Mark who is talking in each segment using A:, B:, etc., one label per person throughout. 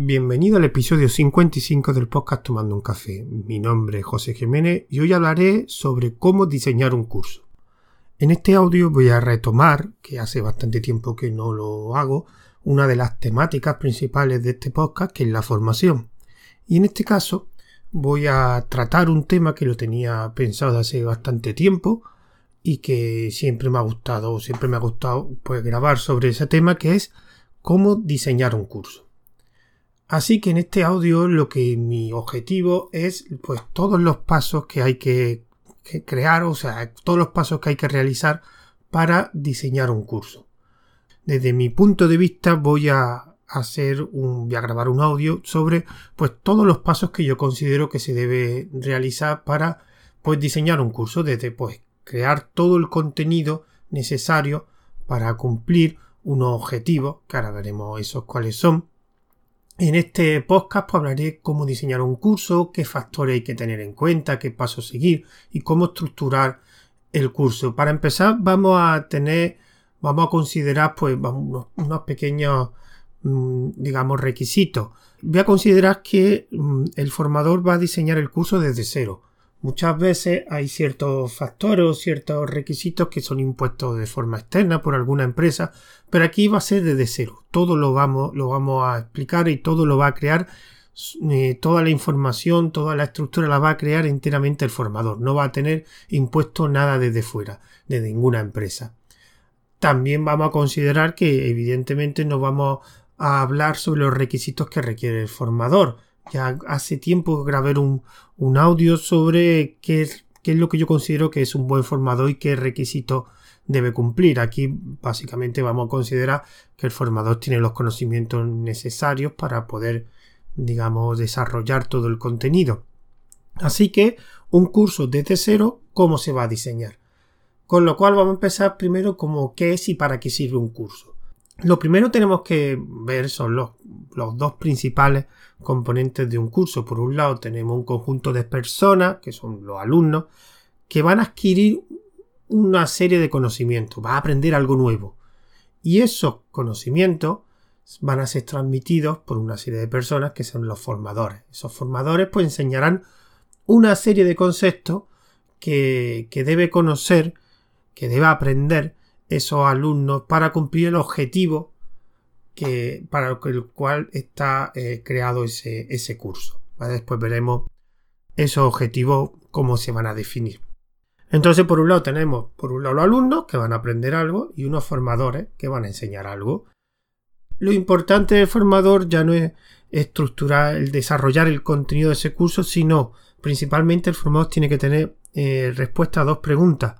A: Bienvenido al episodio 55 del podcast Tomando un Café. Mi nombre es José Jiménez y hoy hablaré sobre cómo diseñar un curso. En este audio voy a retomar, que hace bastante tiempo que no lo hago, una de las temáticas principales de este podcast, que es la formación. Y en este caso voy a tratar un tema que lo tenía pensado hace bastante tiempo y que siempre me ha gustado, siempre me ha gustado pues grabar sobre ese tema que es cómo diseñar un curso. Así que en este audio lo que mi objetivo es pues todos los pasos que hay que, crear, o sea, todos los pasos que hay que realizar para diseñar un curso. Desde mi punto de vista voy a hacer un, voy a grabar un audio sobre pues todos los pasos que yo considero que se debe realizar para pues diseñar un curso desde pues crear todo el contenido necesario para cumplir unos objetivos que ahora veremos esos cuáles son en este podcast pues, hablaré cómo diseñar un curso, qué factores hay que tener en cuenta, qué pasos seguir y cómo estructurar el curso. Para empezar vamos a tener, vamos a considerar pues unos, unos pequeños, mm, digamos, requisitos. Voy a considerar que mm, el formador va a diseñar el curso desde cero. Muchas veces hay ciertos factores o ciertos requisitos que son impuestos de forma externa por alguna empresa, pero aquí va a ser desde cero. Todo lo vamos, lo vamos a explicar y todo lo va a crear, eh, toda la información, toda la estructura la va a crear enteramente el formador. No va a tener impuesto nada desde fuera, de ninguna empresa. También vamos a considerar que evidentemente no vamos a hablar sobre los requisitos que requiere el formador ya hace tiempo grabé un, un audio sobre qué es, qué es lo que yo considero que es un buen formador y qué requisito debe cumplir. Aquí básicamente vamos a considerar que el formador tiene los conocimientos necesarios para poder, digamos, desarrollar todo el contenido. Así que un curso desde cero, ¿cómo se va a diseñar? Con lo cual vamos a empezar primero como qué es y para qué sirve un curso. Lo primero tenemos que ver son los, dos principales componentes de un curso. Por un lado tenemos un conjunto de personas, que son los alumnos, que van a adquirir una serie de conocimientos, van a aprender algo nuevo. Y esos conocimientos van a ser transmitidos por una serie de personas que son los formadores. Esos formadores pues enseñarán una serie de conceptos que, que debe conocer, que debe aprender esos alumnos para cumplir el objetivo que, para el cual está eh, creado ese, ese curso. Después veremos esos objetivos, cómo se van a definir. Entonces, por un lado tenemos, por un lado, los alumnos que van a aprender algo y unos formadores que van a enseñar algo. Lo importante del formador ya no es estructurar, el desarrollar el contenido de ese curso, sino principalmente el formador tiene que tener eh, respuesta a dos preguntas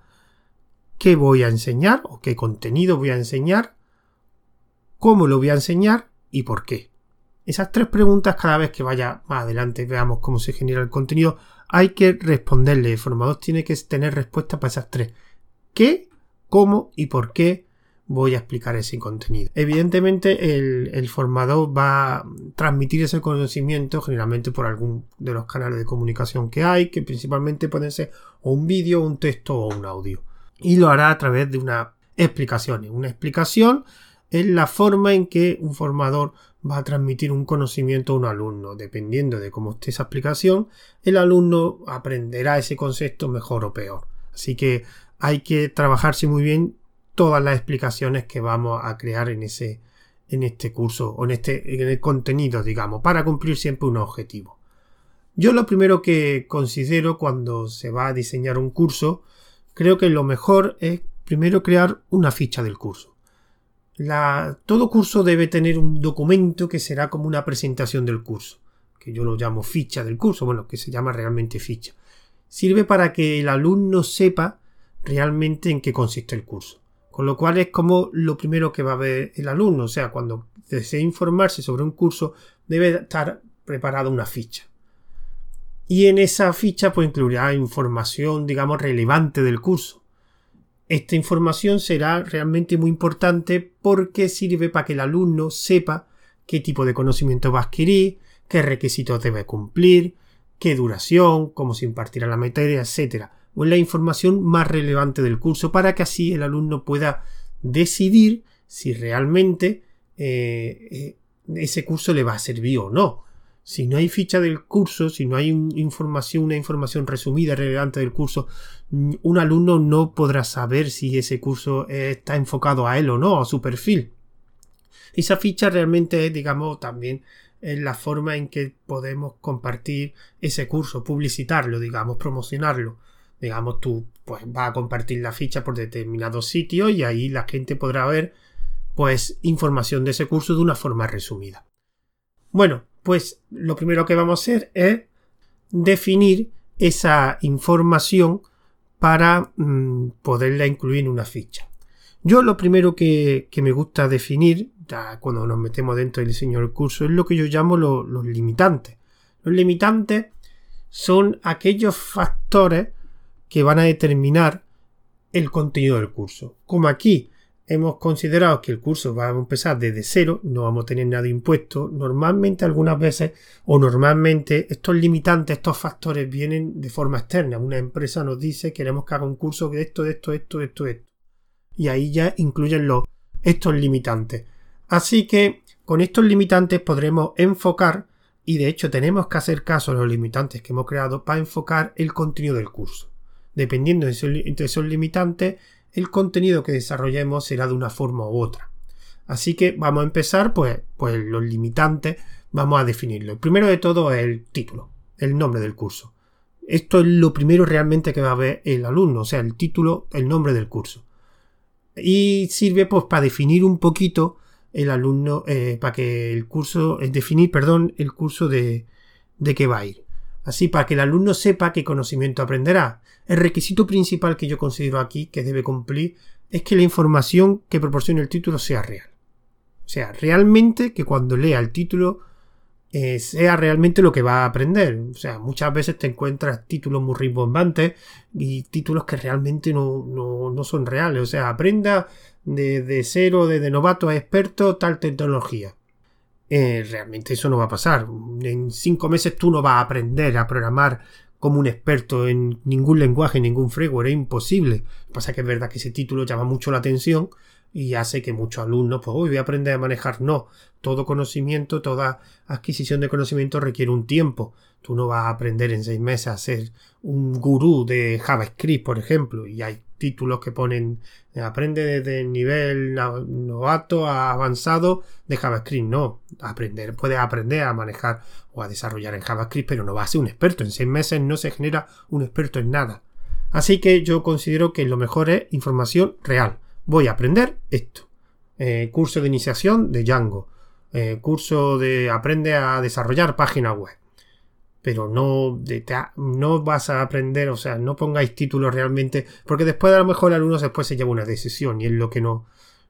A: qué voy a enseñar o qué contenido voy a enseñar, cómo lo voy a enseñar y por qué. Esas tres preguntas cada vez que vaya más adelante veamos cómo se genera el contenido, hay que responderle. El formador tiene que tener respuesta para esas tres. ¿Qué, cómo y por qué voy a explicar ese contenido? Evidentemente el, formador va a transmitir ese conocimiento generalmente por algún de los canales de comunicación que hay, que principalmente pueden ser un vídeo, un texto o un audio y lo hará a través de una explicación. Una explicación es la forma en que un formador va a transmitir un conocimiento a un alumno. Dependiendo de cómo esté esa explicación, el alumno aprenderá ese concepto mejor o peor. Así que hay que trabajarse muy bien todas las explicaciones que vamos a crear en ese en este curso o en este en el contenido, digamos, para cumplir siempre un objetivo. Yo lo primero que considero cuando se va a diseñar un curso creo que lo mejor es primero crear una ficha del curso. todo curso debe tener un documento que será como una presentación del curso, que yo lo llamo ficha del curso, bueno, que se llama realmente ficha. Sirve para que el alumno sepa realmente en qué consiste el curso. Con lo cual es como lo primero que va a ver el alumno. O sea, cuando desee informarse sobre un curso, debe estar preparada una ficha y en esa ficha pues incluirá información digamos relevante del curso. Esta información será realmente muy importante porque sirve para que el alumno sepa qué tipo de conocimiento va a adquirir, qué requisitos debe cumplir, qué duración, cómo se impartirá la materia, etc. O la información más relevante del curso para que así el alumno pueda decidir si realmente eh, eh, ese curso le va a servir o no. Si no hay ficha del curso, si no hay información, una información resumida, relevante del curso, un alumno no podrá saber si ese curso está enfocado a él o no, a su perfil. Esa ficha realmente es, digamos, también la forma en que podemos compartir ese curso, publicitarlo, digamos, promocionarlo. Digamos, tú pues vas a compartir la ficha por determinado sitio y ahí la gente podrá ver pues información de ese curso de una forma resumida. Bueno, pues lo primero que vamos a hacer es definir esa información para mm, poderla incluir en una ficha. Yo lo primero que, me gusta definir, cuando nos metemos dentro del diseño del curso, es lo que yo llamo los limitantes. Los limitantes son aquellos factores que van a determinar el contenido del curso. Como aquí hemos considerado que el curso va a empezar desde cero, no vamos a tener nada impuesto. Normalmente, algunas veces, o normalmente, estos limitantes, estos factores vienen de forma externa. Una empresa nos dice queremos que haga un curso de esto, de esto, de esto, de esto, de esto. Y ahí ya incluyen los, estos limitantes. Así que con estos limitantes podremos enfocar, y de hecho tenemos que hacer caso a los limitantes que hemos creado para enfocar el contenido del curso. Dependiendo de esos limitantes, el contenido que desarrollemos será de una forma u otra. Así que vamos a empezar, pues, pues los limitantes, vamos a definirlo. El primero de todo es el título, el nombre del curso. Esto es lo primero realmente que va a ver el alumno, o sea, el título, el nombre del curso. Y sirve pues para definir un poquito el alumno, eh, para que el curso, es definir, perdón, el curso de, de qué va a ir. Así para que el alumno sepa qué conocimiento aprenderá. El requisito principal que yo considero aquí que debe cumplir es que la información que proporcione el título sea real. O sea, realmente que cuando lea el título eh, sea realmente lo que va a aprender. O sea, muchas veces te encuentras títulos muy rimbombantes y títulos que realmente no, son reales. O sea, aprenda de, de cero, de novato a experto, tal tecnología. Eh, realmente eso no va a pasar. En cinco meses tú no vas a aprender a programar como un experto en ningún lenguaje, ningún framework, es imposible. Lo pasa es que es verdad que ese título llama mucho la atención y hace que muchos alumnos, pues, hoy voy a aprender a manejar. No, todo conocimiento, toda adquisición de conocimiento requiere un tiempo. Tú no vas a aprender en seis meses a ser un gurú de JavaScript, por ejemplo, y hay títulos que ponen aprende desde el nivel novato a avanzado de JavaScript. No, aprender, puedes aprender a manejar o a desarrollar en JavaScript, pero no vas a ser un experto. En seis meses no se genera un experto en nada. Así que yo considero que lo mejor es información real. Voy a aprender esto. Eh, curso de iniciación de Django. Eh, curso de aprende a desarrollar página web pero no, no vas a aprender, o sea, no pongáis títulos realmente, porque después a lo mejor el alumno después se lleva una decisión y es lo que no,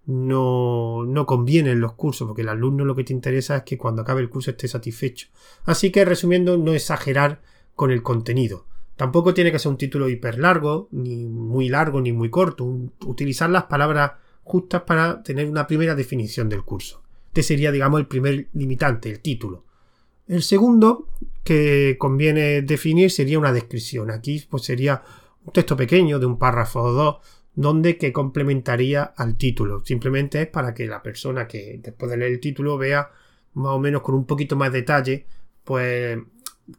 A: no, no conviene en los cursos, porque el alumno lo que te interesa es que cuando acabe el curso esté satisfecho. Así que resumiendo, no exagerar con el contenido. Tampoco tiene que ser un título hiper largo, ni muy largo, ni muy corto. utilizar las palabras justas para tener una primera definición del curso. Este sería, digamos, el primer limitante, el título. El segundo que conviene definir sería una descripción. Aquí pues sería un texto pequeño de un párrafo o dos donde que complementaría al título. Simplemente es para que la persona que después de leer el título vea más o menos con un poquito más detalle pues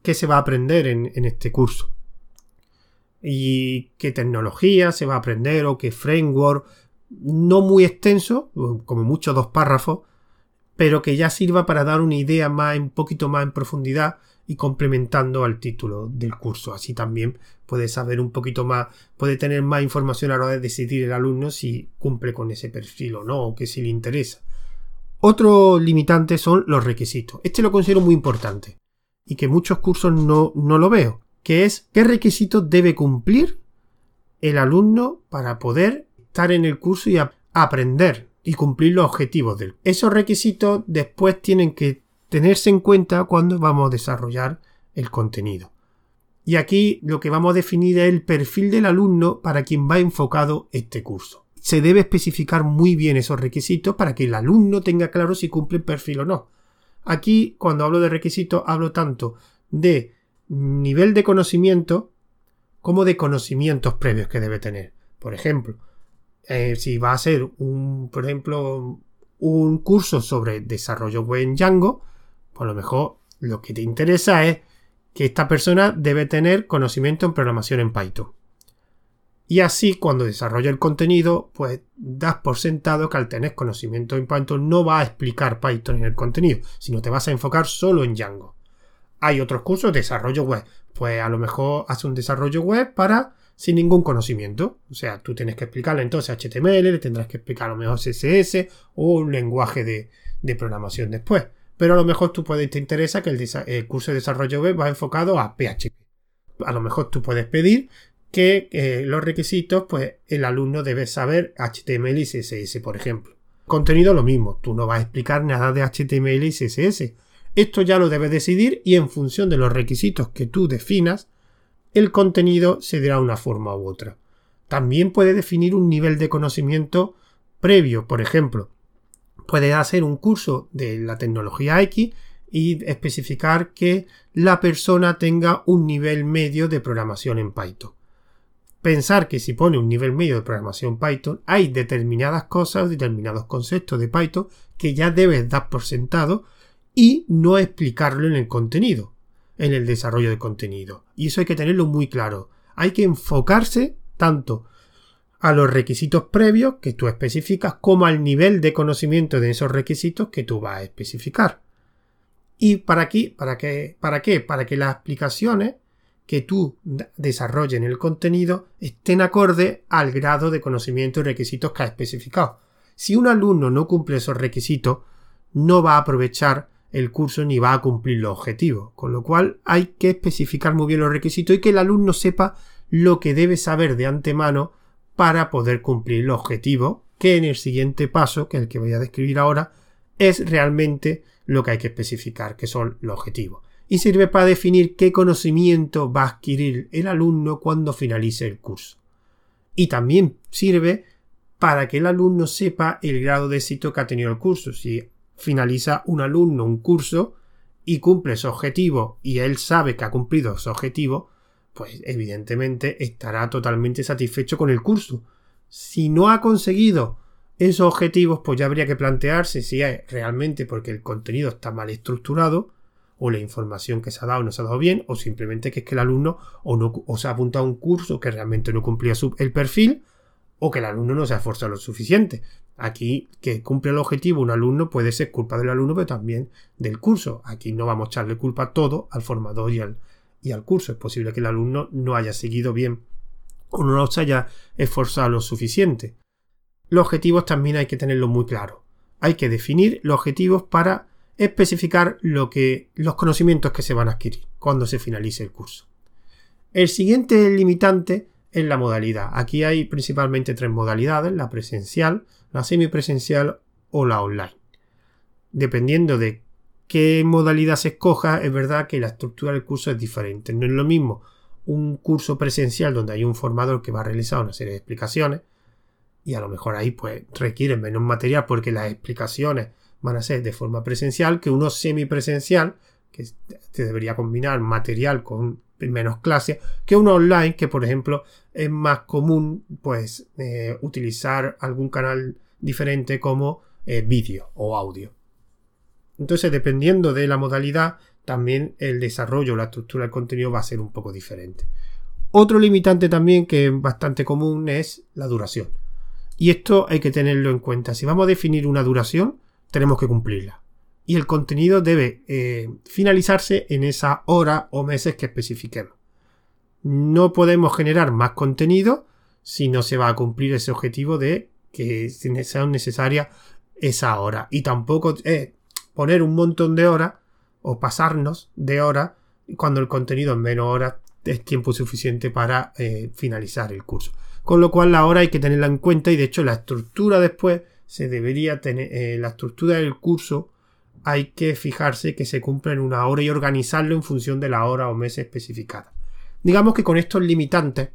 A: qué se va a aprender en, en este curso y qué tecnología se va a aprender o qué framework no muy extenso como mucho dos párrafos pero que ya sirva para dar una idea más, un poquito más en profundidad y complementando al título del curso. Así también puede saber un poquito más, puede tener más información a la hora de decidir el alumno si cumple con ese perfil o no, o que si le interesa. Otro limitante son los requisitos. Este lo considero muy importante y que muchos cursos no, no lo veo, que es qué requisitos debe cumplir el alumno para poder estar en el curso y aprender y cumplir los objetivos del. Esos requisitos después tienen que tenerse en cuenta cuando vamos a desarrollar el contenido. Y aquí lo que vamos a definir es el perfil del alumno para quien va enfocado este curso. Se debe especificar muy bien esos requisitos para que el alumno tenga claro si cumple el perfil o no. Aquí, cuando hablo de requisitos, hablo tanto de nivel de conocimiento como de conocimientos previos que debe tener. Por ejemplo, eh, si va a ser un, por ejemplo, un curso sobre desarrollo web en Django, pues a lo mejor lo que te interesa es que esta persona debe tener conocimiento en programación en Python. Y así, cuando desarrolla el contenido, pues das por sentado que al tener conocimiento en Python no va a explicar Python en el contenido, sino te vas a enfocar solo en Django. Hay otros cursos de desarrollo web. Pues a lo mejor hace un desarrollo web para sin ningún conocimiento. O sea, tú tienes que explicarle entonces HTML, le tendrás que explicar a lo mejor CSS o un lenguaje de, programación después. Pero a lo mejor tú puedes, te interesa que el, curso de desarrollo web va enfocado a PHP. A lo mejor tú puedes pedir que eh, los requisitos, pues el alumno debe saber HTML y CSS, por ejemplo. Contenido lo mismo, tú no vas a explicar nada de HTML y CSS. Esto ya lo debes decidir y en función de los requisitos que tú definas, el contenido se dirá una forma u otra. También puede definir un nivel de conocimiento previo, por ejemplo, puede hacer un curso de la tecnología X y especificar que la persona tenga un nivel medio de programación en Python pensar que si pone un nivel medio de programación Python, hay determinadas cosas, determinados conceptos de Python que ya debes dar por sentado y no explicarlo en el contenido, en el desarrollo de contenido. Y eso hay que tenerlo muy claro. Hay que enfocarse tanto a los requisitos previos que tú especificas como al nivel de conocimiento de esos requisitos que tú vas a especificar. ¿Y para aquí? ¿Para qué? ¿Para qué? Para que las explicaciones que tú desarrolles en el contenido estén acorde al grado de conocimiento y requisitos que has especificado. Si un alumno no cumple esos requisitos, no va a aprovechar el curso ni va a cumplir los objetivos. Con lo cual hay que especificar muy bien los requisitos y que el alumno sepa lo que debe saber de antemano para poder cumplir los objetivos, que en el siguiente paso, que es el que voy a describir ahora, es realmente lo que hay que especificar, que son los objetivos y sirve para definir qué conocimiento va a adquirir el alumno cuando finalice el curso. Y también sirve para que el alumno sepa el grado de éxito que ha tenido el curso. Si finaliza un alumno un curso y cumple su objetivo y él sabe que ha cumplido su objetivo, pues evidentemente estará totalmente satisfecho con el curso. Si no ha conseguido esos objetivos, pues ya habría que plantearse si es realmente porque el contenido está mal estructurado o la información que se ha dado no se ha dado bien, o simplemente que es que el alumno o, no, se ha apuntado a un curso que realmente no cumplía el perfil, o que el alumno no se ha esforzado lo suficiente. Aquí, que cumple el objetivo un alumno puede ser culpa del alumno, pero también del curso. Aquí no vamos a echarle culpa todo al formador y al, y al curso. Es posible que el alumno no haya seguido bien o no se haya esforzado lo suficiente. Los objetivos también hay que tenerlos muy claros. Hay que definir los objetivos para especificar lo que, los conocimientos que se van a adquirir cuando se finalice el curso. El siguiente limitante es la modalidad. Aquí hay principalmente tres modalidades, la presencial, la semipresencial o la online. Dependiendo de qué modalidad se escoja, es verdad que la estructura del curso es diferente. No es lo mismo un curso presencial donde hay un formador que va a realizar una serie de explicaciones y a lo mejor ahí pues requiere menos material porque las explicaciones van a ser de forma presencial que uno semipresencial, que se debería combinar material con menos clases, que uno online, que por ejemplo es más común pues eh, utilizar algún canal diferente como eh, vídeo o audio. Entonces, dependiendo de la modalidad, también el desarrollo, la estructura del contenido va a ser un poco diferente. Otro limitante también que es bastante común es la duración. Y esto hay que tenerlo en cuenta. Si vamos a definir una duración, tenemos que cumplirla. Y el contenido debe eh, finalizarse en esa hora o meses que especifiquemos. No podemos generar más contenido si no se va a cumplir ese objetivo de que sea necesaria esa hora. Y tampoco es poner un montón de horas o pasarnos de horas cuando el contenido en menos horas es tiempo suficiente para eh, finalizar el curso. Con lo cual la hora hay que tenerla en cuenta y de hecho la estructura después se debería tener eh, la estructura del curso hay que fijarse que se cumpla en una hora y organizarlo en función de la hora o mes especificada. Digamos que con estos limitantes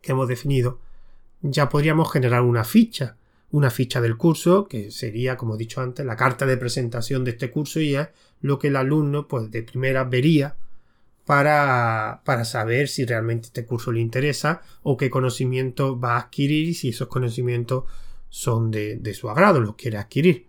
A: que hemos definido ya podríamos generar una ficha, una ficha del curso que sería, como he dicho antes, la carta de presentación de este curso y es lo que el alumno pues de primera vería para, para saber si realmente este curso le interesa o qué conocimiento va a adquirir y si esos conocimientos son de, su agrado, los quiere adquirir.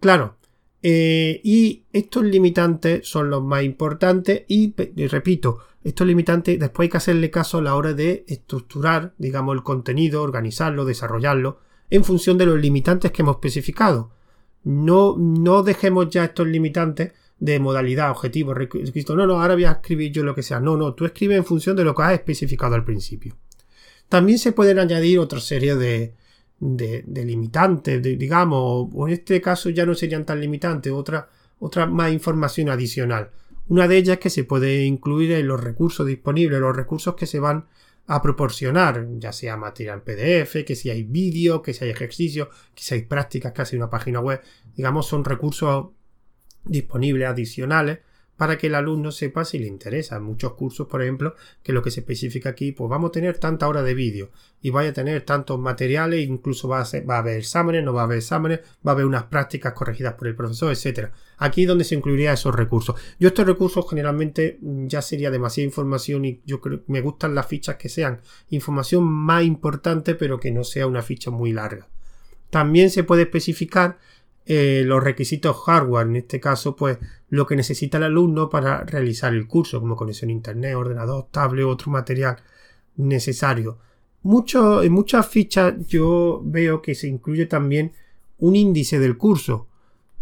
A: Claro, eh, y estos limitantes son los más importantes y, repito, estos limitantes después hay que hacerle caso a la hora de estructurar, digamos, el contenido, organizarlo, desarrollarlo, en función de los limitantes que hemos especificado. No, no dejemos ya estos limitantes de modalidad, objetivo, requisito. No, no, ahora voy a escribir yo lo que sea. No, no, tú escribes en función de lo que has especificado al principio. También se pueden añadir otra serie de, de, limitantes, digamos, o en este caso ya no serían tan limitantes, otra, otra más información adicional. Una de ellas que se puede incluir en los recursos disponibles, los recursos que se van a proporcionar, ya sea material PDF, que si hay vídeo, que si hay ejercicios, que si hay prácticas, que una página web, digamos, son recursos disponibles adicionales para que el alumno sepa si le interesa. Muchos cursos, por ejemplo, que lo que se especifica aquí, pues vamos a tener tanta hora de vídeo y vaya a tener tantos materiales, incluso va a, a haber exámenes, no va a haber exámenes, va a haber unas prácticas corregidas por el profesor, etcétera. Aquí es donde se incluiría esos recursos. Yo estos recursos generalmente mm, ya sería demasiada información y yo creo me gustan las fichas que sean información más importante, pero que no sea una ficha muy larga. También se puede especificar eh, los requisitos hardware, en este caso, pues lo que necesita el alumno para realizar el curso, como conexión a internet, ordenador, tablet, otro material necesario. Mucho, en muchas fichas yo veo que se incluye también un índice del curso,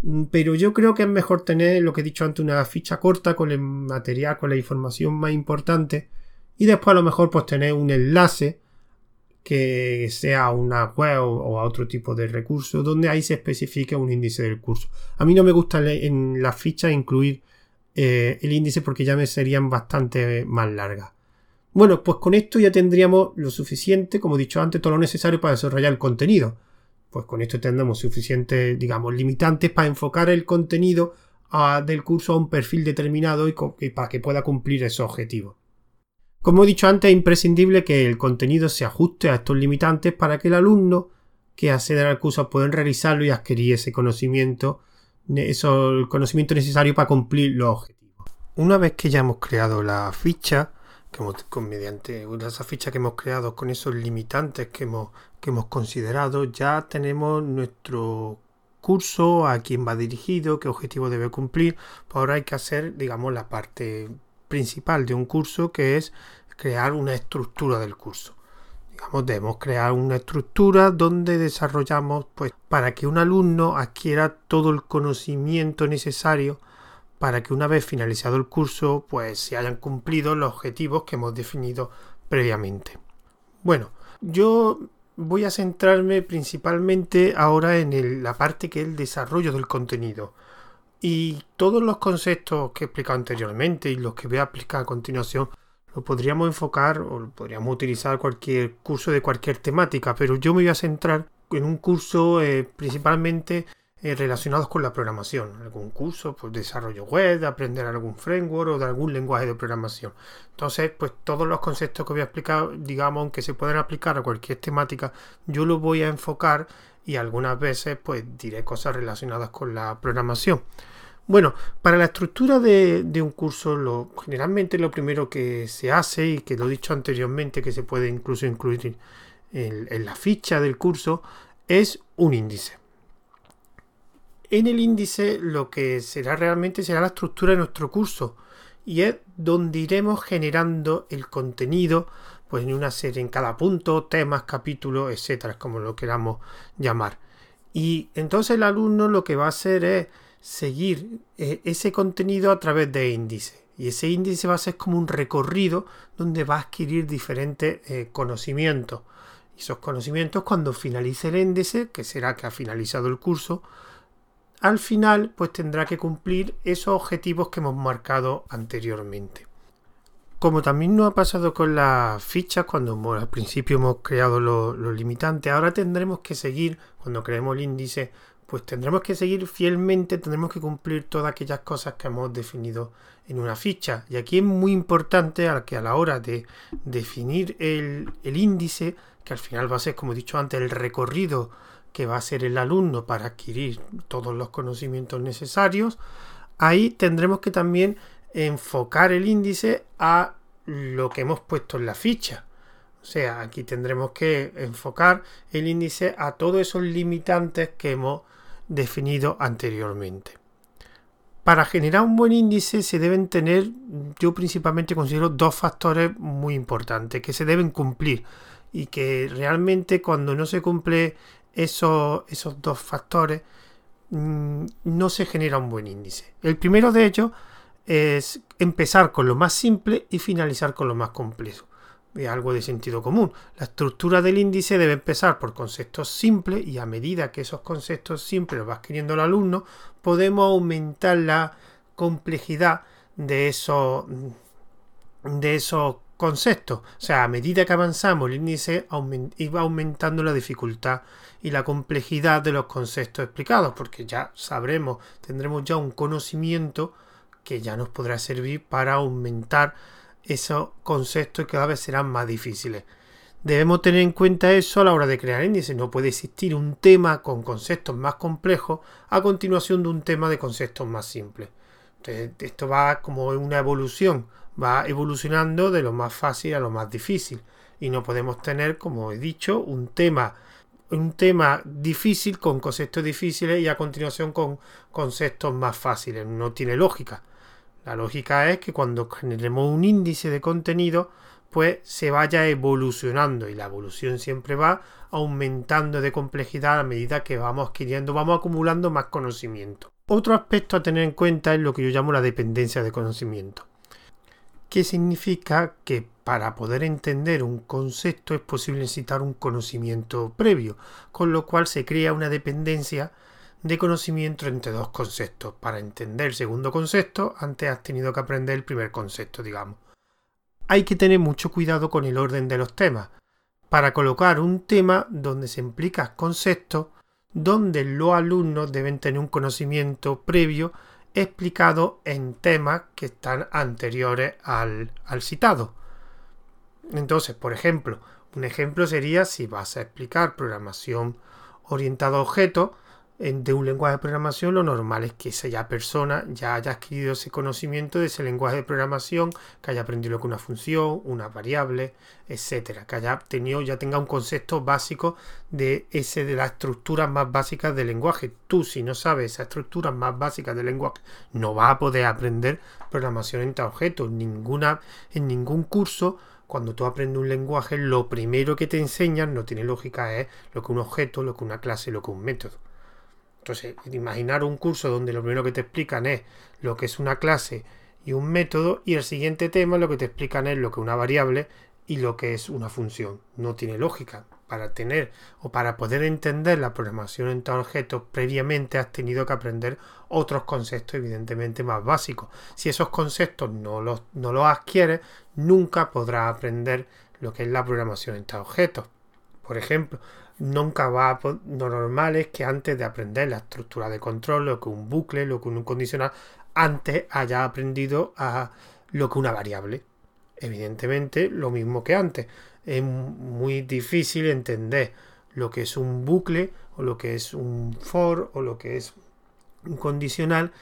A: mm, pero yo creo que es mejor tener lo que he dicho antes, una ficha corta con el material, con la información más importante y después a lo mejor pues tener un enlace que sea una web o a otro tipo de recurso donde ahí se especifique un índice del curso. A mí no me gusta en las fichas incluir eh, el índice porque ya me serían bastante más largas. Bueno, pues con esto ya tendríamos lo suficiente, como he dicho antes, todo lo necesario para desarrollar el contenido. Pues con esto tendremos suficientes, digamos, limitantes para enfocar el contenido ah, del curso a un perfil determinado y para que pueda cumplir esos objetivos. Como he dicho antes, es imprescindible que el contenido se ajuste a estos limitantes para que el alumno que acceda al curso pueda realizarlo y adquirir ese conocimiento, el conocimiento necesario para cumplir los objetivos. Una vez que ya hemos creado la ficha, que con, mediante esa ficha que hemos creado con esos limitantes que hemos, que hemos considerado, ya tenemos nuestro curso, a quién va dirigido, qué objetivo debe cumplir. Pues ahora hay que hacer, digamos, la parte principal de un curso que es crear una estructura del curso. Digamos, debemos crear una estructura donde desarrollamos, pues, para que un alumno adquiera todo el conocimiento necesario para que una vez finalizado el curso, pues se hayan cumplido los objetivos que hemos definido previamente. Bueno, yo voy a centrarme principalmente ahora en la parte que es el desarrollo del contenido. Y todos los conceptos que he explicado anteriormente y los que voy a explicar a continuación lo podríamos enfocar o podríamos utilizar cualquier curso de cualquier temática, pero yo me voy a centrar en un curso eh, principalmente eh, relacionados con la programación, algún curso, pues desarrollo web, de aprender algún framework o de algún lenguaje de programación. Entonces, pues todos los conceptos que voy a explicar, digamos, aunque se pueden aplicar a cualquier temática, yo los voy a enfocar y algunas veces pues diré cosas relacionadas con la programación. Bueno, para la estructura de, un curso, lo, generalmente lo primero que se hace, y que lo he dicho anteriormente, que se puede incluso incluir en, la ficha del curso, es un índice. En el índice lo que será realmente será la estructura de nuestro curso y es donde iremos generando el contenido pues en una serie en cada punto, temas, capítulos, etcétera, como lo queramos llamar. Y entonces el alumno lo que va a hacer es seguir eh, ese contenido a través de índice. Y ese índice va a ser como un recorrido donde va a adquirir diferentes eh, conocimientos. Y esos conocimientos cuando finalice el índice, que será que ha finalizado el curso, al final pues tendrá que cumplir esos objetivos que hemos marcado anteriormente. Como también nos ha pasado con las fichas, cuando al principio hemos creado los limitantes, ahora tendremos que seguir, cuando creemos el índice, pues tendremos que seguir fielmente, tendremos que cumplir todas aquellas cosas que hemos definido en una ficha. Y aquí es muy importante que a la hora de definir el, índice, que al final va a ser, como he dicho antes, el recorrido que va a ser el alumno para adquirir todos los conocimientos necesarios, ahí tendremos que también enfocar el índice a lo que hemos puesto en la ficha. O sea, aquí tendremos que enfocar el índice a todos esos limitantes que hemos definido anteriormente. Para generar un buen índice se deben tener, yo principalmente considero dos factores muy importantes que se deben cumplir y que realmente cuando no se cumple esos, esos dos factores mm, no se genera un buen índice. El primero de ellos es empezar con lo más simple y finalizar con lo más complejo algo de sentido común. La estructura del índice debe empezar por conceptos simples y a medida que esos conceptos simples los va adquiriendo el alumno, podemos aumentar la complejidad de esos, de esos conceptos. O sea, a medida que avanzamos, el índice iba aumentando la dificultad y la complejidad de los conceptos explicados, porque ya sabremos, tendremos ya un conocimiento que ya nos podrá servir para aumentar esos conceptos cada vez serán más difíciles. Debemos tener en cuenta eso a la hora de crear índices. No puede existir un tema con conceptos más complejos a continuación de un tema de conceptos más simples. Entonces, esto va como una evolución, va evolucionando de lo más fácil a lo más difícil. Y no podemos tener, como he dicho, un tema, un tema difícil con conceptos difíciles y a continuación con conceptos más fáciles. No tiene lógica. La lógica es que cuando generemos un índice de contenido, pues se vaya evolucionando y la evolución siempre va aumentando de complejidad a medida que vamos adquiriendo, vamos acumulando más conocimiento. Otro aspecto a tener en cuenta es lo que yo llamo la dependencia de conocimiento, que significa que para poder entender un concepto es posible necesitar un conocimiento previo, con lo cual se crea una dependencia de conocimiento entre dos conceptos. Para entender el segundo concepto, antes has tenido que aprender el primer concepto, digamos. Hay que tener mucho cuidado con el orden de los temas. Para colocar un tema donde se implica conceptos, donde los alumnos deben tener un conocimiento previo explicado en temas que están anteriores al, al citado. Entonces, por ejemplo, un ejemplo sería si vas a explicar programación orientada a objetos, de un lenguaje de programación, lo normal es que esa persona ya haya adquirido ese conocimiento de ese lenguaje de programación, que haya aprendido que una función, una variable, etcétera, que haya tenido, ya tenga un concepto básico de ese de las estructuras más básicas del lenguaje. Tú, si no sabes esas estructuras más básicas del lenguaje, no vas a poder aprender programación entre objetos. Ninguna, en ningún curso cuando tú aprendes un lenguaje, lo primero que te enseñan, no tiene lógica, es lo que un objeto, lo que una clase, lo que un método. Entonces, imaginar un curso donde lo primero que te explican es lo que es una clase y un método y el siguiente tema lo que te explican es lo que es una variable y lo que es una función. No tiene lógica. Para tener o para poder entender la programación entre objetos previamente has tenido que aprender otros conceptos evidentemente más básicos. Si esos conceptos no los, no los adquieres, nunca podrás aprender lo que es la programación entre objetos. Por ejemplo, nunca va a... Lo normal es que antes de aprender la estructura de control, lo que un bucle, lo que un condicional, antes haya aprendido a lo que una variable. Evidentemente, lo mismo que antes. Es muy difícil entender lo que es un bucle o lo que es un for o lo que es un condicional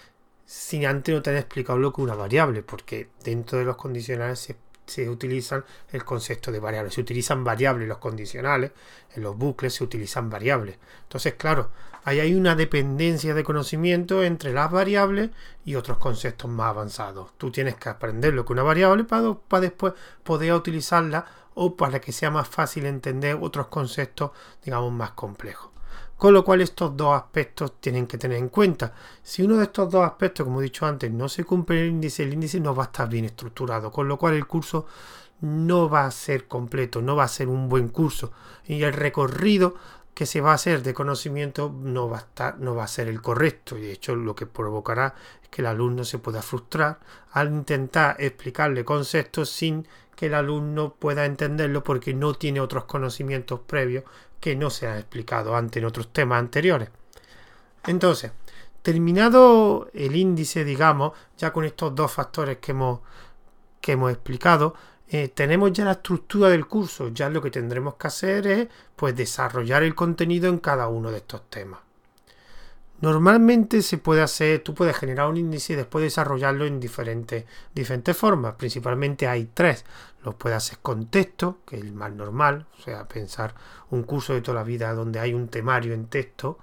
A: sin antes no tener explicado lo que una variable, porque dentro de los condicionales se se utilizan el concepto de variables. Se utilizan variables los condicionales, en los bucles se utilizan variables. Entonces, claro, ahí hay una dependencia de conocimiento entre las variables y otros conceptos más avanzados. Tú tienes que aprender lo que una variable para, para después poder utilizarla o para que sea más fácil entender otros conceptos, digamos, más complejos. Con lo cual estos dos aspectos tienen que tener en cuenta. Si uno de estos dos aspectos, como he dicho antes, no se cumple el índice, el índice no va a estar bien estructurado, con lo cual el curso no va a ser completo, no va a ser un buen curso. Y el recorrido que se va a hacer de conocimiento no va a, estar, no va a ser el correcto. Y de hecho lo que provocará es que el alumno se pueda frustrar al intentar explicarle conceptos sin que el alumno pueda entenderlo porque no tiene otros conocimientos previos que no se han explicado antes en otros temas anteriores. Entonces, terminado el índice, digamos, ya con estos dos factores que hemos, que hemos explicado, eh, tenemos ya la estructura del curso. Ya lo que tendremos que hacer es pues, desarrollar el contenido en cada uno de estos temas. Normalmente se puede hacer, tú puedes generar un índice y después desarrollarlo en diferentes, formas. Principalmente hay tres. Lo puedes hacer con texto, que es el más normal, o sea, pensar un curso de toda la vida donde hay un temario en texto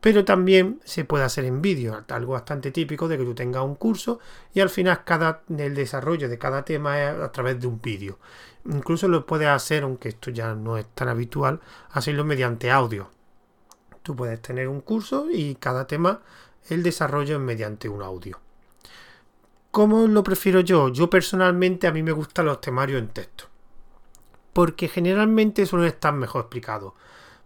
A: pero también se puede hacer en vídeo, algo bastante típico de que tú tengas un curso y al final cada, el desarrollo de cada tema es a través de un vídeo. Incluso lo puedes hacer, aunque esto ya no es tan habitual, hacerlo mediante audio. Tú puedes tener un curso y cada tema el desarrollo es mediante un audio. ¿Cómo lo prefiero yo? Yo personalmente a mí me gustan los temarios en texto. Porque generalmente suelen estar mejor explicados.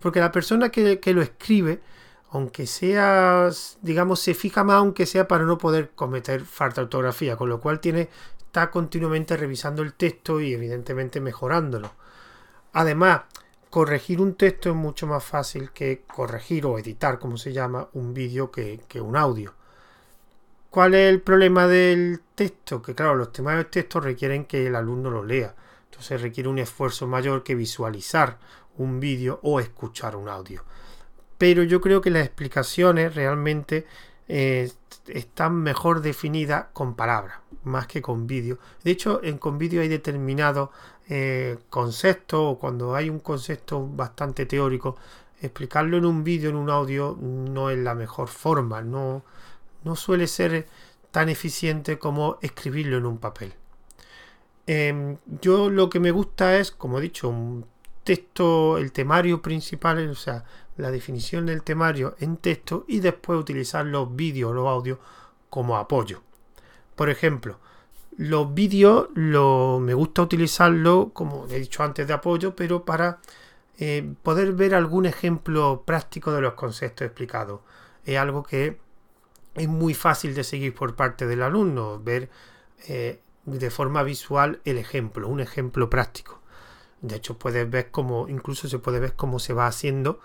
A: Porque la persona que, que lo escribe aunque sea, digamos, se fija más, aunque sea para no poder cometer falta de ortografía, con lo cual tiene, está continuamente revisando el texto y evidentemente mejorándolo. Además, corregir un texto es mucho más fácil que corregir o editar, como se llama, un vídeo que, un audio. ¿Cuál es el problema del texto? Que claro, los temas del texto requieren que el alumno lo lea. Entonces requiere un esfuerzo mayor que visualizar un vídeo o escuchar un audio pero yo creo que las explicaciones realmente eh, están mejor definidas con palabras, más que con vídeo. De hecho, en con vídeo hay determinados eh, conceptos, o cuando hay un concepto bastante teórico, explicarlo en un vídeo, en un audio, no es la mejor forma, no, no suele ser tan eficiente como escribirlo en un papel. Em, yo lo que me gusta es, como he dicho, un texto, el temario principal, o sea, la definición del temario en texto y después utilizar los vídeos los audios como apoyo. Por ejemplo, los vídeos lo, me gusta utilizarlo, como he dicho antes, de apoyo, pero para eh, poder ver algún ejemplo práctico de los conceptos explicados. Es algo que es muy fácil de seguir por parte del alumno, ver eh, de forma visual el ejemplo, un ejemplo práctico. De hecho, puedes ver cómo, incluso se puede ver cómo se va haciendo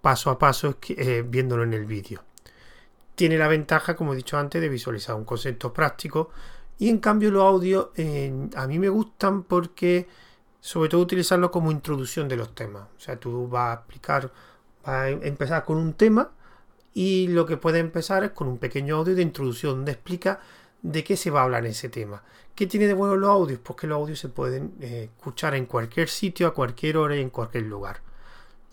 A: paso a paso eh, viéndolo en el vídeo. Tiene la ventaja, como he dicho antes, de visualizar un concepto práctico y en cambio los audios a mí me gustan porque sobre todo utilizarlo como introducción de los temas. O sea, tú vas a explicar, vas a empezar con un tema y lo que puede empezar es con un pequeño audio de introducción donde explica de qué se va a hablar en ese tema. ¿Qué tiene de bueno los audios? Pues que los audios se pueden eh, escuchar en cualquier sitio, a cualquier hora y en cualquier lugar.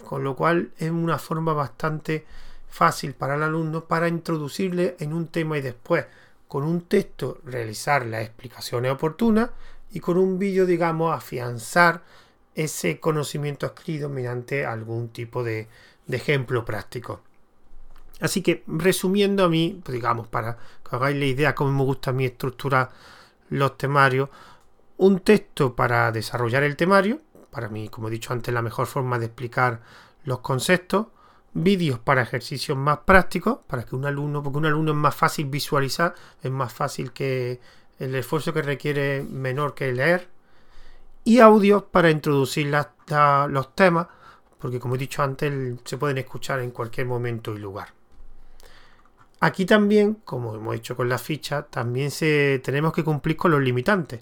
A: Con lo cual es una forma bastante fácil para el alumno para introducirle en un tema y después con un texto realizar las explicaciones oportunas y con un vídeo digamos afianzar ese conocimiento adquirido mediante algún tipo de, ejemplo práctico. Así que resumiendo a mí, pues, digamos, para que hagáis la idea cómo me gusta a mí estructurar los temarios, un texto para desarrollar el temario, para mí, como he dicho antes, la mejor forma de explicar los conceptos, vídeos para ejercicios más prácticos, para que un alumno, porque un alumno es más fácil visualizar, es más fácil que el esfuerzo que requiere menor que leer, y audios para introducir los temas, porque como he dicho antes, se pueden escuchar en cualquier momento y lugar. Aquí también, como hemos hecho con la ficha, también se, tenemos que cumplir con los limitantes.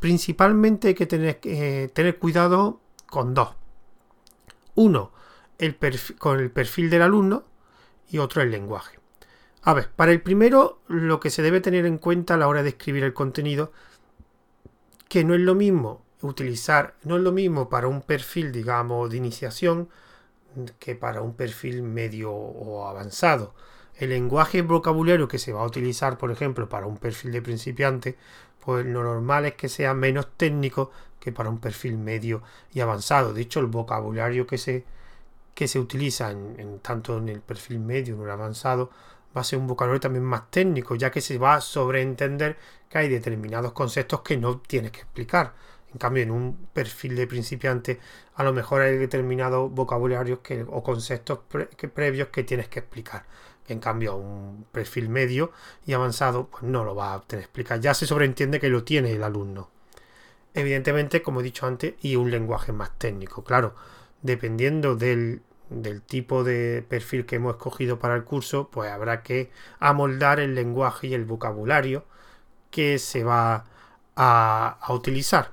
A: Principalmente hay que tener, eh, tener cuidado con dos. Uno, el con el perfil del alumno y otro el lenguaje. A ver, para el primero, lo que se debe tener en cuenta a la hora de escribir el contenido, que no es lo mismo utilizar, no es lo mismo para un perfil, digamos, de iniciación que para un perfil medio o avanzado. El lenguaje vocabulario que se va a utilizar, por ejemplo, para un perfil de principiante, pues lo normal es que sea menos técnico que para un perfil medio y avanzado. De hecho, el vocabulario que se, que se utiliza en, tanto en el perfil medio en el avanzado va a ser un vocabulario también más técnico, ya que se va a sobreentender que hay determinados conceptos que no tienes que explicar. En cambio, en un perfil de principiante, a lo mejor hay determinados vocabularios que, o conceptos previos que tienes que explicar. En cambio, un perfil medio y avanzado, pues no lo va a tener explicar. Ya se sobreentiende que lo tiene el alumno. Evidentemente, como he dicho antes, y un lenguaje más técnico. Claro, dependiendo del, del tipo de perfil que hemos escogido para el curso, pues habrá que amoldar el lenguaje y el vocabulario que se va a, utilizar.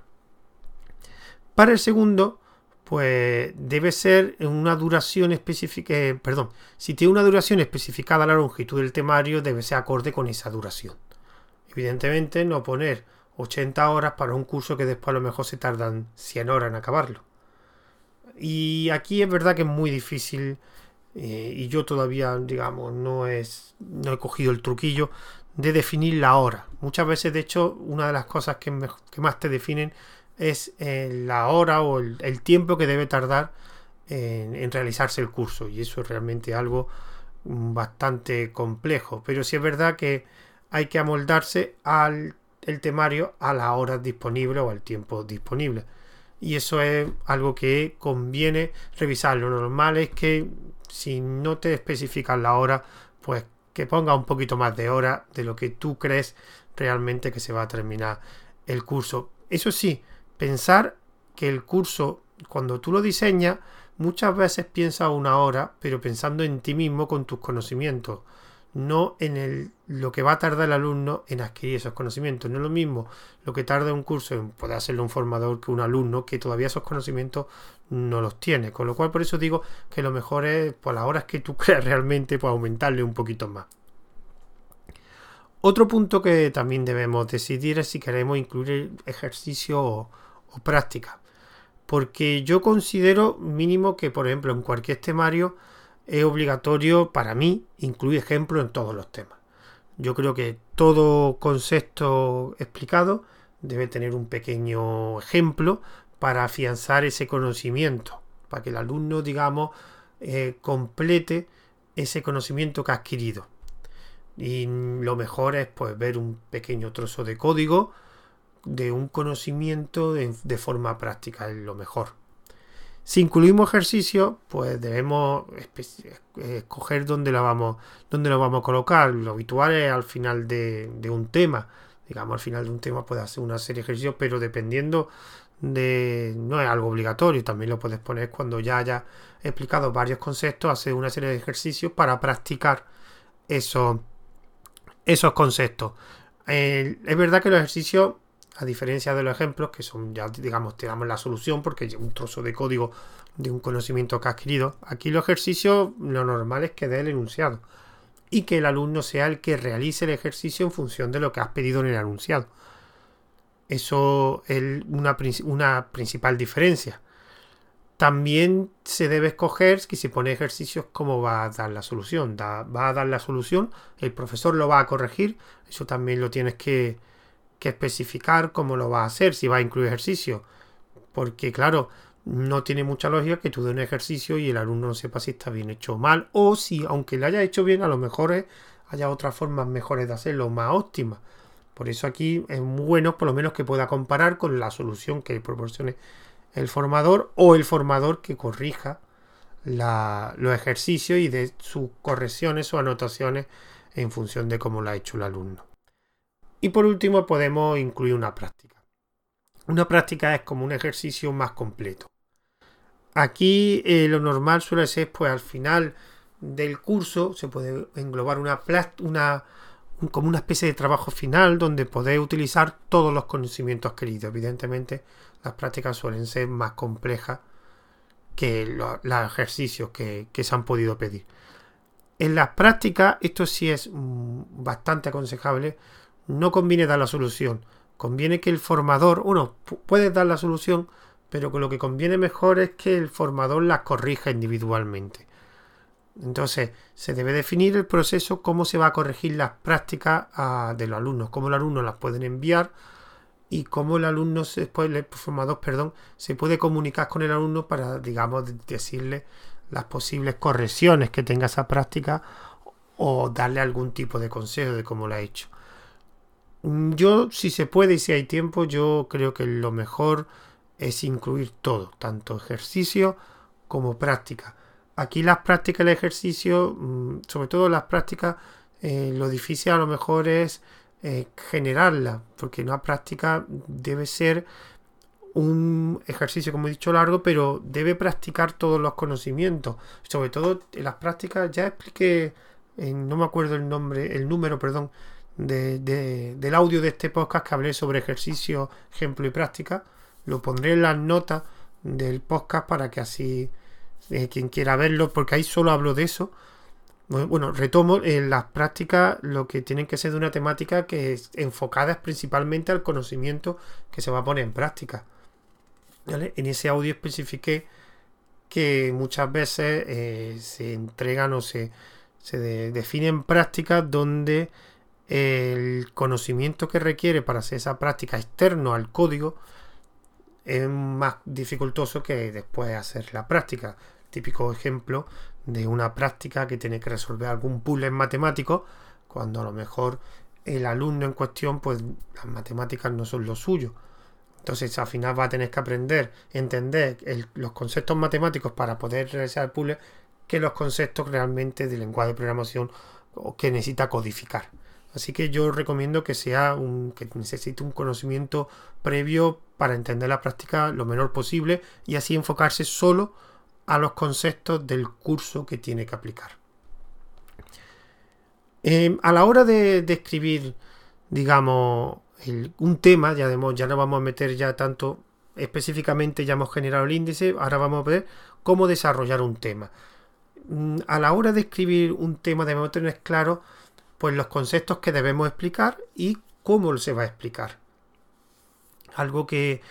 A: Para el segundo, pues debe ser una duración específica, eh, perdón, si tiene una duración especificada la longitud del temario, debe ser acorde con esa duración. Evidentemente, no poner 80 horas para un curso que después a lo mejor se tardan 100 horas en acabarlo. Y aquí es verdad que es muy difícil eh, y yo todavía, digamos, no, es, no he cogido el truquillo de definir la hora. Muchas veces, de hecho, una de las cosas que, más te definen es eh, la hora o el, tiempo que debe tardar en, realizarse el curso. Y eso es realmente algo mm, bastante complejo. Pero sí es verdad que hay que amoldarse al el temario a las horas disponibles o al tiempo disponible. Y eso es algo que conviene revisar. Lo normal es que si no te especificas la hora, pues que ponga un poquito más de hora de lo que tú crees realmente que se va a terminar el curso. Eso sí, pensar que el curso, cuando tú lo diseñas, muchas veces piensa una hora, pero pensando en ti mismo con tus conocimientos no en el, lo que va a tardar el alumno en adquirir esos conocimientos. No es lo mismo lo que tarda un curso en poder hacerlo un formador que un alumno que todavía esos conocimientos no los tiene. Con lo cual, por eso digo que lo mejor es, por las horas que tú creas realmente, pues aumentarle un poquito más. Otro punto que también debemos decidir es si queremos incluir ejercicio o, o práctica. Porque yo considero mínimo que, por ejemplo, en cualquier temario, es obligatorio para mí incluir ejemplos en todos los temas. Yo creo que todo concepto explicado debe tener un pequeño ejemplo para afianzar ese conocimiento, para que el alumno, digamos, eh, complete ese conocimiento que ha adquirido. Y lo mejor es pues ver un pequeño trozo de código de un conocimiento de, de forma práctica, es lo mejor. Si incluimos ejercicio, pues debemos escoger dónde lo vamos, dónde lo vamos a colocar. Lo habitual es al final de, un tema. Digamos, al final de un tema puedes hacer una serie de ejercicios, pero dependiendo de. no es algo obligatorio, también lo puedes poner cuando ya haya explicado varios conceptos, hacer una serie de ejercicios para practicar esos, esos conceptos. es verdad que los ejercicios a diferencia de los ejemplos, que son ya, digamos, te damos la solución porque es un trozo de código de un conocimiento que ha adquirido. Aquí los ejercicios, lo normal es que dé el enunciado y que el alumno sea el que realice el ejercicio en función de lo que has pedido en el enunciado. Eso es una, una principal diferencia. También se debe escoger que si pone ejercicios cómo va a dar la solución. va a dar la solución, el profesor lo va a corregir, eso también lo tienes que, que especificar cómo lo va a hacer, si va a incluir ejercicio. Porque claro, no tiene mucha lógica que tú des un ejercicio y el alumno no sepa si está bien hecho o mal. O si, aunque le haya hecho bien, a lo mejor haya otras formas mejores de hacerlo, más óptimas. Por eso aquí es muy bueno por lo menos que pueda comparar con la solución que proporcione el formador o el formador que corrija los ejercicios y de sus correcciones o anotaciones en función de cómo lo ha hecho el alumno. Y por último podemos incluir una práctica. Una práctica es como un ejercicio más completo. Aquí eh, lo normal suele ser pues al final del curso se puede englobar una, una como una especie de trabajo final donde podéis utilizar todos los conocimientos queridos. Evidentemente las prácticas suelen ser más complejas que los ejercicios que, que, se han podido pedir. En las prácticas esto sí es mm, bastante aconsejable no conviene dar la solución. Conviene que el formador, uno, puede dar la solución, pero lo que conviene mejor es que el formador las corrija individualmente. Entonces, se debe definir el proceso, cómo se va a corregir las prácticas ah, de los alumnos, cómo los alumnos las pueden enviar y cómo el alumno, después el formador, perdón, se puede comunicar con el alumno para, digamos, decirle las posibles correcciones que tenga esa práctica o darle algún tipo de consejo de cómo lo ha hecho. Mm, yo, si se puede y si hay tiempo, yo creo que lo mejor es incluir todo, tanto ejercicio como práctica. Aquí las prácticas el ejercicio, mm, sobre todo las prácticas, eh, lo difícil a lo mejor es eh, generarla, porque una práctica debe ser un ejercicio, como he dicho, largo, pero debe practicar todos los conocimientos. Sobre todo en las prácticas, ya expliqué, no me acuerdo el nombre, el número, perdón, de, del audio de este podcast que hablé sobre ejercicio, ejemplo y práctica. Lo pondré en las notas del podcast para que así eh, quien quiera verlo, porque ahí solo hablo de eso. Bueno, retomo en las prácticas lo que tienen que ser de una temática que es enfocada principalmente al conocimiento que se va a poner en práctica. En ese audio especifiqué que muchas veces eh, se entregan o se, se definen prácticas donde el conocimiento que requiere para hacer esa práctica externo al código es más dificultoso que después hacer la práctica. Típico ejemplo de una práctica que tiene que resolver algún puzzle matemático cuando a lo mejor el alumno en cuestión pues las matemáticas no son lo suyo. Entonces al final va a tener que aprender, entender los conceptos matemáticos para poder realizar el puzzle que los conceptos realmente de lenguaje de programación que necesita codificar. Así que yo recomiendo que sea un que necesite un conocimiento previo para entender la práctica lo menor posible y así enfocarse solo a los conceptos del curso que tiene que aplicar. Em, a la hora de, escribir, digamos, un tema, ya, ya no vamos a meter ya tanto específicamente, ya hemos generado el índice, ahora vamos a ver cómo desarrollar un tema. Mm, a la hora de escribir un tema debemos tener claro pues los conceptos que debemos explicar y cómo se va a explicar. Algo que,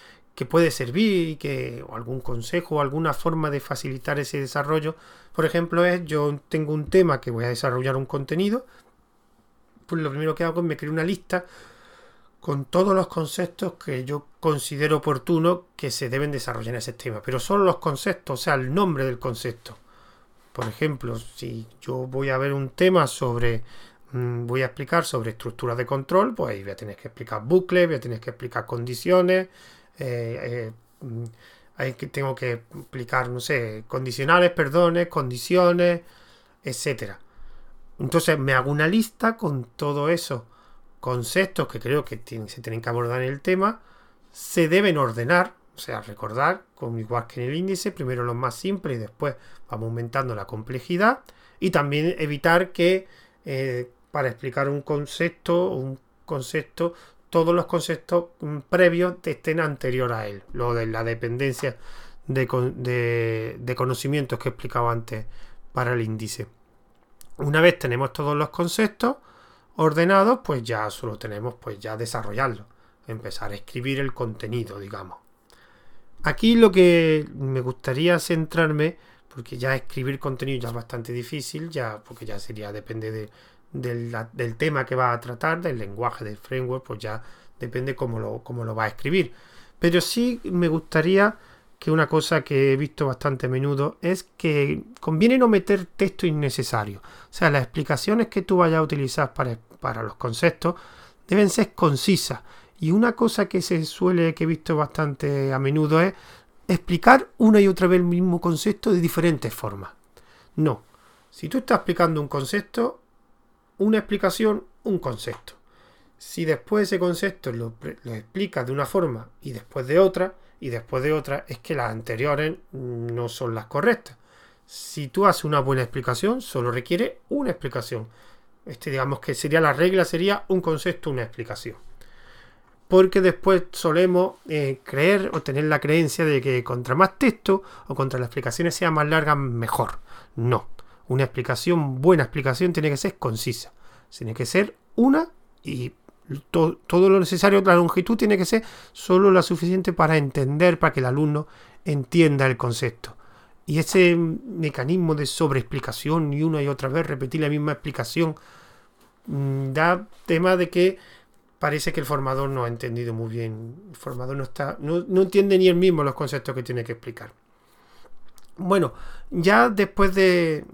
A: puede servir que, o algún consejo o alguna forma de facilitar ese desarrollo. Por ejemplo, es yo tengo un tema que voy a desarrollar un contenido. Pues lo primero que hago es me creo una lista con todos los conceptos que yo considero oportuno que se deben desarrollar en ese tema. Pero solo los conceptos, o sea, el nombre del concepto. Por ejemplo, si yo voy a ver un tema sobre voy a explicar sobre estructuras de control, pues ahí voy a tener que explicar bucles, voy a tener que explicar condiciones, eh, eh, mm, que, tengo que explicar, no sé, condicionales, perdones, condiciones, etcétera. Entonces me hago una lista con todo eso conceptos que creo que se tienen que abordar en el tema, se deben ordenar, o sea, recordar, como igual que en el índice, primero lo más simple y después vamos aumentando la complejidad, y también evitar que eh, para explicar un concepto, un concepto, todos los conceptos mm, previos estén anterior a él. Lo de la dependencia de, de conocimientos que explicaba antes para el índice. Una vez tenemos todos los conceptos ordenados, pues ya solo tenemos pues ya desarrollarlo, empezar a escribir el contenido, digamos. Aquí lo que me gustaría centrarme, porque ya escribir contenido ya es bastante difícil, ya porque ya sería depende de del, tema que va a tratar, del lenguaje del framework, pues ya depende cómo lo, cómo lo va a escribir. Pero sí me gustaría que una cosa que he visto bastante a menudo es que conviene no meter texto innecesario. O sea, las explicaciones que tú vayas a utilizar para, para los conceptos deben ser concisas. Y una cosa que se suele, que he visto bastante a menudo es explicar una y otra vez el mismo concepto de diferentes formas. No. Si tú estás explicando un concepto, una explicación, un concepto. Si después ese concepto lo, lo explicas de una forma y después de otra, y después de otra, es que las anteriores no son las correctas. Si tú haces una buena explicación, solo requiere una explicación. Este, digamos que sería la regla, sería un concepto, una explicación. Porque después solemos eh, creer o tener la creencia de que contra más texto o contra las explicaciones sean más largas, mejor. No. Una explicación, buena explicación, tiene que ser concisa. Tiene que ser una y todo lo necesario, la longitud tiene que ser solo la suficiente para entender, para que el alumno entienda el concepto. Y ese mecanismo de sobreexplicación y una y otra vez repetir la misma explicación mm, da tema de que parece que el formador no ha entendido muy bien. El formador no está, no, no entiende ni él mismo los conceptos que tiene que explicar. Bueno, ya después de,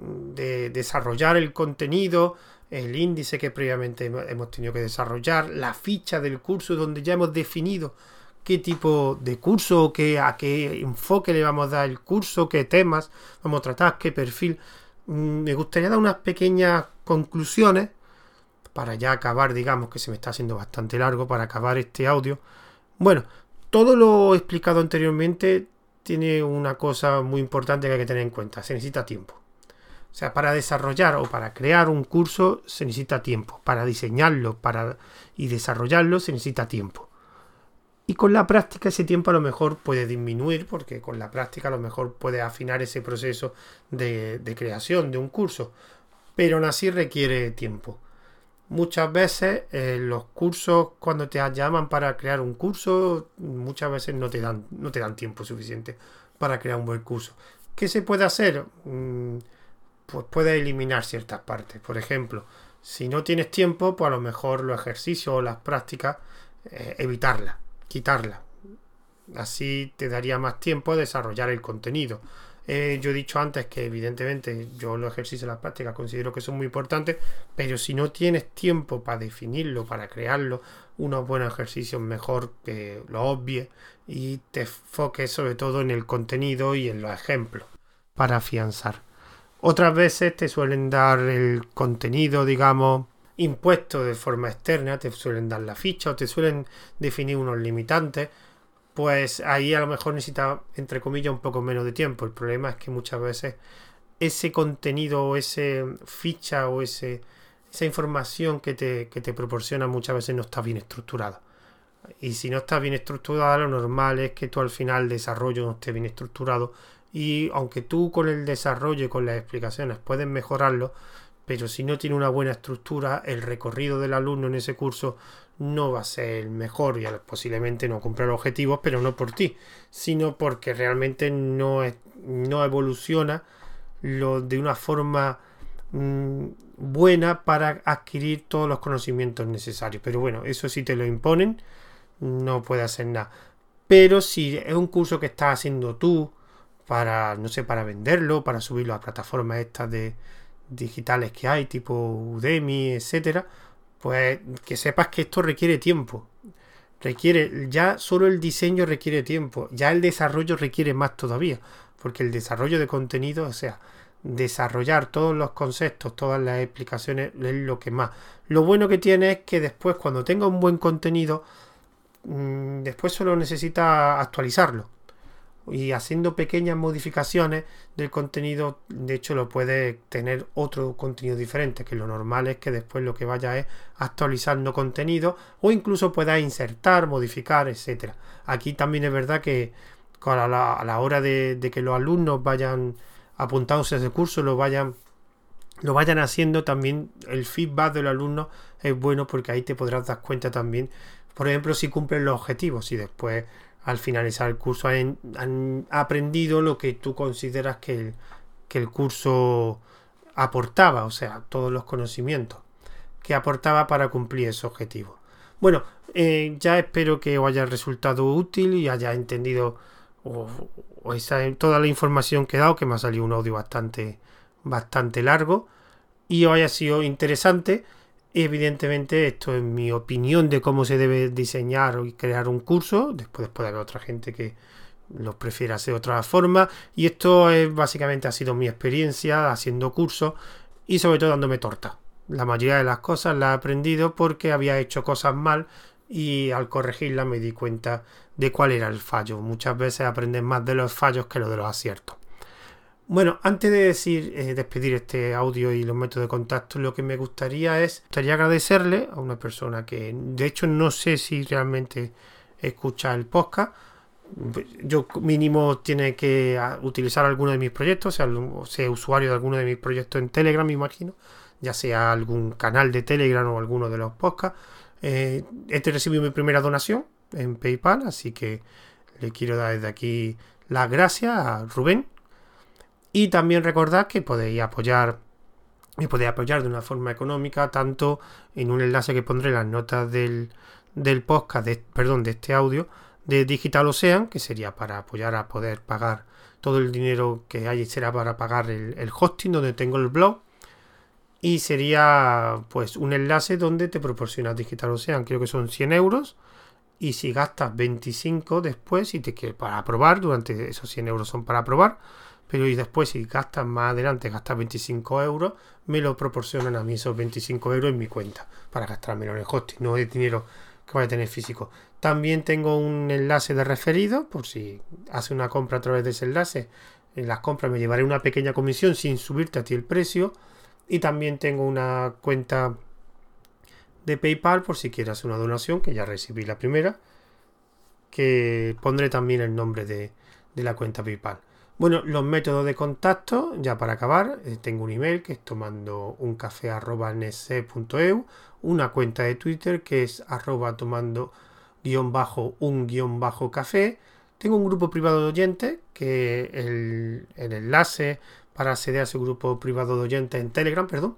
A: desarrollar el contenido, el índice que previamente hemos tenido que desarrollar, la ficha del curso donde ya hemos definido qué tipo de curso, qué, a qué enfoque le vamos a dar el curso, qué temas vamos a tratar, qué perfil. Mm, me gustaría dar unas pequeñas conclusiones para ya acabar, digamos que se me está haciendo bastante largo para acabar este audio. Bueno, todo lo explicado anteriormente tiene una cosa muy importante que hay que tener en cuenta. Se necesita tiempo. O sea, para desarrollar o para crear un curso se necesita tiempo. Para diseñarlo para, y desarrollarlo se necesita tiempo. Y con la práctica ese tiempo a lo mejor puede disminuir porque con la práctica a lo mejor puede afinar ese proceso de, de creación de un curso. Pero aún así requiere tiempo. Muchas veces eh, los cursos, cuando te llaman para crear un curso, muchas veces no te dan, no te dan tiempo suficiente para crear un buen curso. ¿Qué se puede hacer? Mm, pues puedes eliminar ciertas partes. Por ejemplo, si no tienes tiempo, pues a lo mejor los ejercicios o las prácticas, eh, evitarlas, quitarlas. Así te daría más tiempo a desarrollar el contenido. Eh, yo he dicho antes que evidentemente yo los ejercicios las prácticas considero que son muy importantes, pero si no tienes tiempo para definirlo, para crearlo, unos buenos ejercicios mejor que lo obvie y te enfoques sobre todo en el contenido y en los ejemplos para afianzar. Otras veces te suelen dar el contenido, digamos, impuesto de forma externa, te suelen dar la ficha o te suelen definir unos limitantes pues ahí a lo mejor necesita, entre comillas, un poco menos de tiempo. El problema es que muchas veces ese contenido o ese ficha o ese, esa información que te, que te proporciona muchas veces no está bien estructurada. Y si no está bien estructurada, lo normal es que tú al final el desarrollo no esté bien estructurado. Y aunque tú con el desarrollo y con las explicaciones puedes mejorarlo, pero si no tiene una buena estructura, el recorrido del alumno en ese curso no va a ser el mejor y posiblemente no cumpla los objetivos, pero no por ti, sino porque realmente no, no evoluciona lo, de una forma mm, buena para adquirir todos los conocimientos necesarios. Pero bueno, eso si te lo imponen, no puede hacer nada. Pero si es un curso que estás haciendo tú para, no sé, para venderlo, para subirlo a plataformas estas de digitales que hay, tipo Udemy, etcétera, pues que sepas que esto requiere tiempo. Requiere, ya solo el diseño requiere tiempo, ya el desarrollo requiere más todavía, porque el desarrollo de contenido, o sea, desarrollar todos los conceptos, todas las explicaciones es lo que más. Lo bueno que tiene es que después, cuando tenga un buen contenido, mm, después solo necesita actualizarlo y haciendo pequeñas modificaciones del contenido, de hecho lo puede tener otro contenido diferente, que lo normal es que después lo que vaya es actualizando contenido o incluso pueda insertar, modificar, etcétera. Aquí también es verdad que a la, hora de, que los alumnos vayan apuntándose a ese curso, lo vayan lo vayan haciendo también el feedback del alumno es bueno porque ahí te podrás dar cuenta también por ejemplo si cumplen los objetivos y después al finalizar el curso han, aprendido lo que tú consideras que el, curso aportaba, o sea, todos los conocimientos que aportaba para cumplir ese objetivo. Bueno, eh, ya espero que os haya resultado útil y haya entendido toda la información que he dado, que me ha salido un audio bastante, bastante largo y os haya sido interesante. Evidentemente, esto es mi opinión de cómo se debe diseñar y crear un curso. Después puede haber otra gente que lo prefiera hacer de otra forma. Y esto es básicamente ha sido mi experiencia haciendo cursos y sobre todo dándome torta. La mayoría de las cosas las he aprendido porque había hecho cosas mal y al corregirlas me di cuenta de cuál era el fallo. Muchas veces aprendes más de los fallos que lo de los aciertos. Bueno, antes de decir, eh, despedir este audio y los métodos de contacto, lo que me gustaría es, gustaría agradecerle a una persona que, de hecho, no sé si realmente escucha el podcast. Yo mínimo tiene que utilizar alguno de mis proyectos, sea, sea usuario de alguno de mis proyectos en Telegram, me imagino, ya sea algún canal de Telegram o alguno de los podcasts. Eh, este recibió mi primera donación en PayPal, así que le quiero dar desde aquí las gracias a Rubén, y también recordad que podéis apoyar me podéis apoyar de una forma económica, tanto en un enlace que pondré en las notas del, del podcast, de, perdón, de este audio, de Digital Ocean, que sería para apoyar a poder pagar todo el dinero que hay, será para pagar el, el hosting donde tengo el blog. Y sería pues un enlace donde te proporciona Digital Ocean, creo que son 100 euros. Y si gastas 25 después, y te quieres para probar, durante esos 100 euros son para probar, pero y después si gastas más adelante, gastas 25 euros, me lo proporcionan a mí esos 25 euros en mi cuenta para gastar menos en el hosting, no es dinero que vaya a tener físico. También tengo un enlace de referido, por si hace una compra a través de ese enlace. En las compras me llevaré una pequeña comisión sin subirte a ti el precio. Y también tengo una cuenta de PayPal por si quieres una donación, que ya recibí la primera. Que pondré también el nombre de, de la cuenta PayPal. Bueno, los métodos de contacto, ya para acabar, eh, tengo un email que es tomando un café una cuenta de Twitter que es arroba tomando guion bajo un guion bajo café, Tengo un grupo privado de oyentes que el, enlace para acceder a ese grupo privado de oyentes en Telegram, perdón,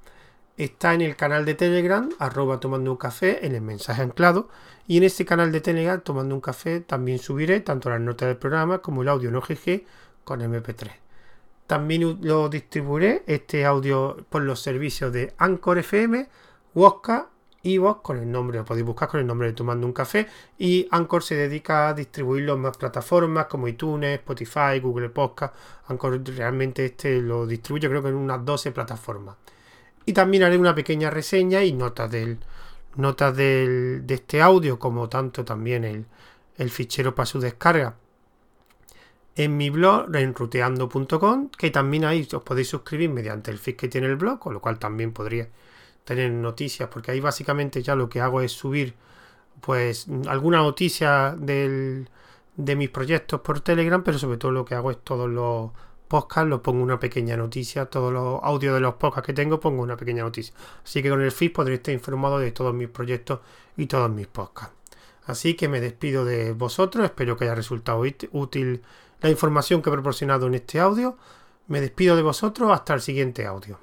A: está en el canal de Telegram, arroba tomando un café, en el mensaje anclado. Y en ese canal de Telegram, tomando un café, también subiré tanto las notas del programa como el audio en OGG con MP3. También lo distribuiré este audio por los servicios de Anchor FM, Wosca y vos con el nombre, lo podéis buscar con el nombre de Tomando un Café. Y Anchor se dedica a distribuirlo en más plataformas como iTunes, Spotify, Google Podcast. Anchor realmente este lo distribuye creo que en unas 12 plataformas. Y también haré una pequeña reseña y notas del notas de este audio, como tanto también el, el fichero para su descarga en mi blog en ruteando.com, que también ahí os podéis suscribir mediante el feed que tiene el blog, con lo cual también podría tener noticias, porque ahí básicamente ya lo que hago es subir pues alguna noticia del, de mis proyectos por Telegram, pero sobre todo lo que hago es todos los podcast lo pongo una pequeña noticia, todos los audios de los podcasts que tengo pongo una pequeña noticia. Así que con el feed podréis estar informado de todos mis proyectos y todos mis podcasts. Así que me despido de vosotros, espero que haya resultado útil la información que he proporcionado en este audio. Me despido de vosotros hasta el siguiente audio.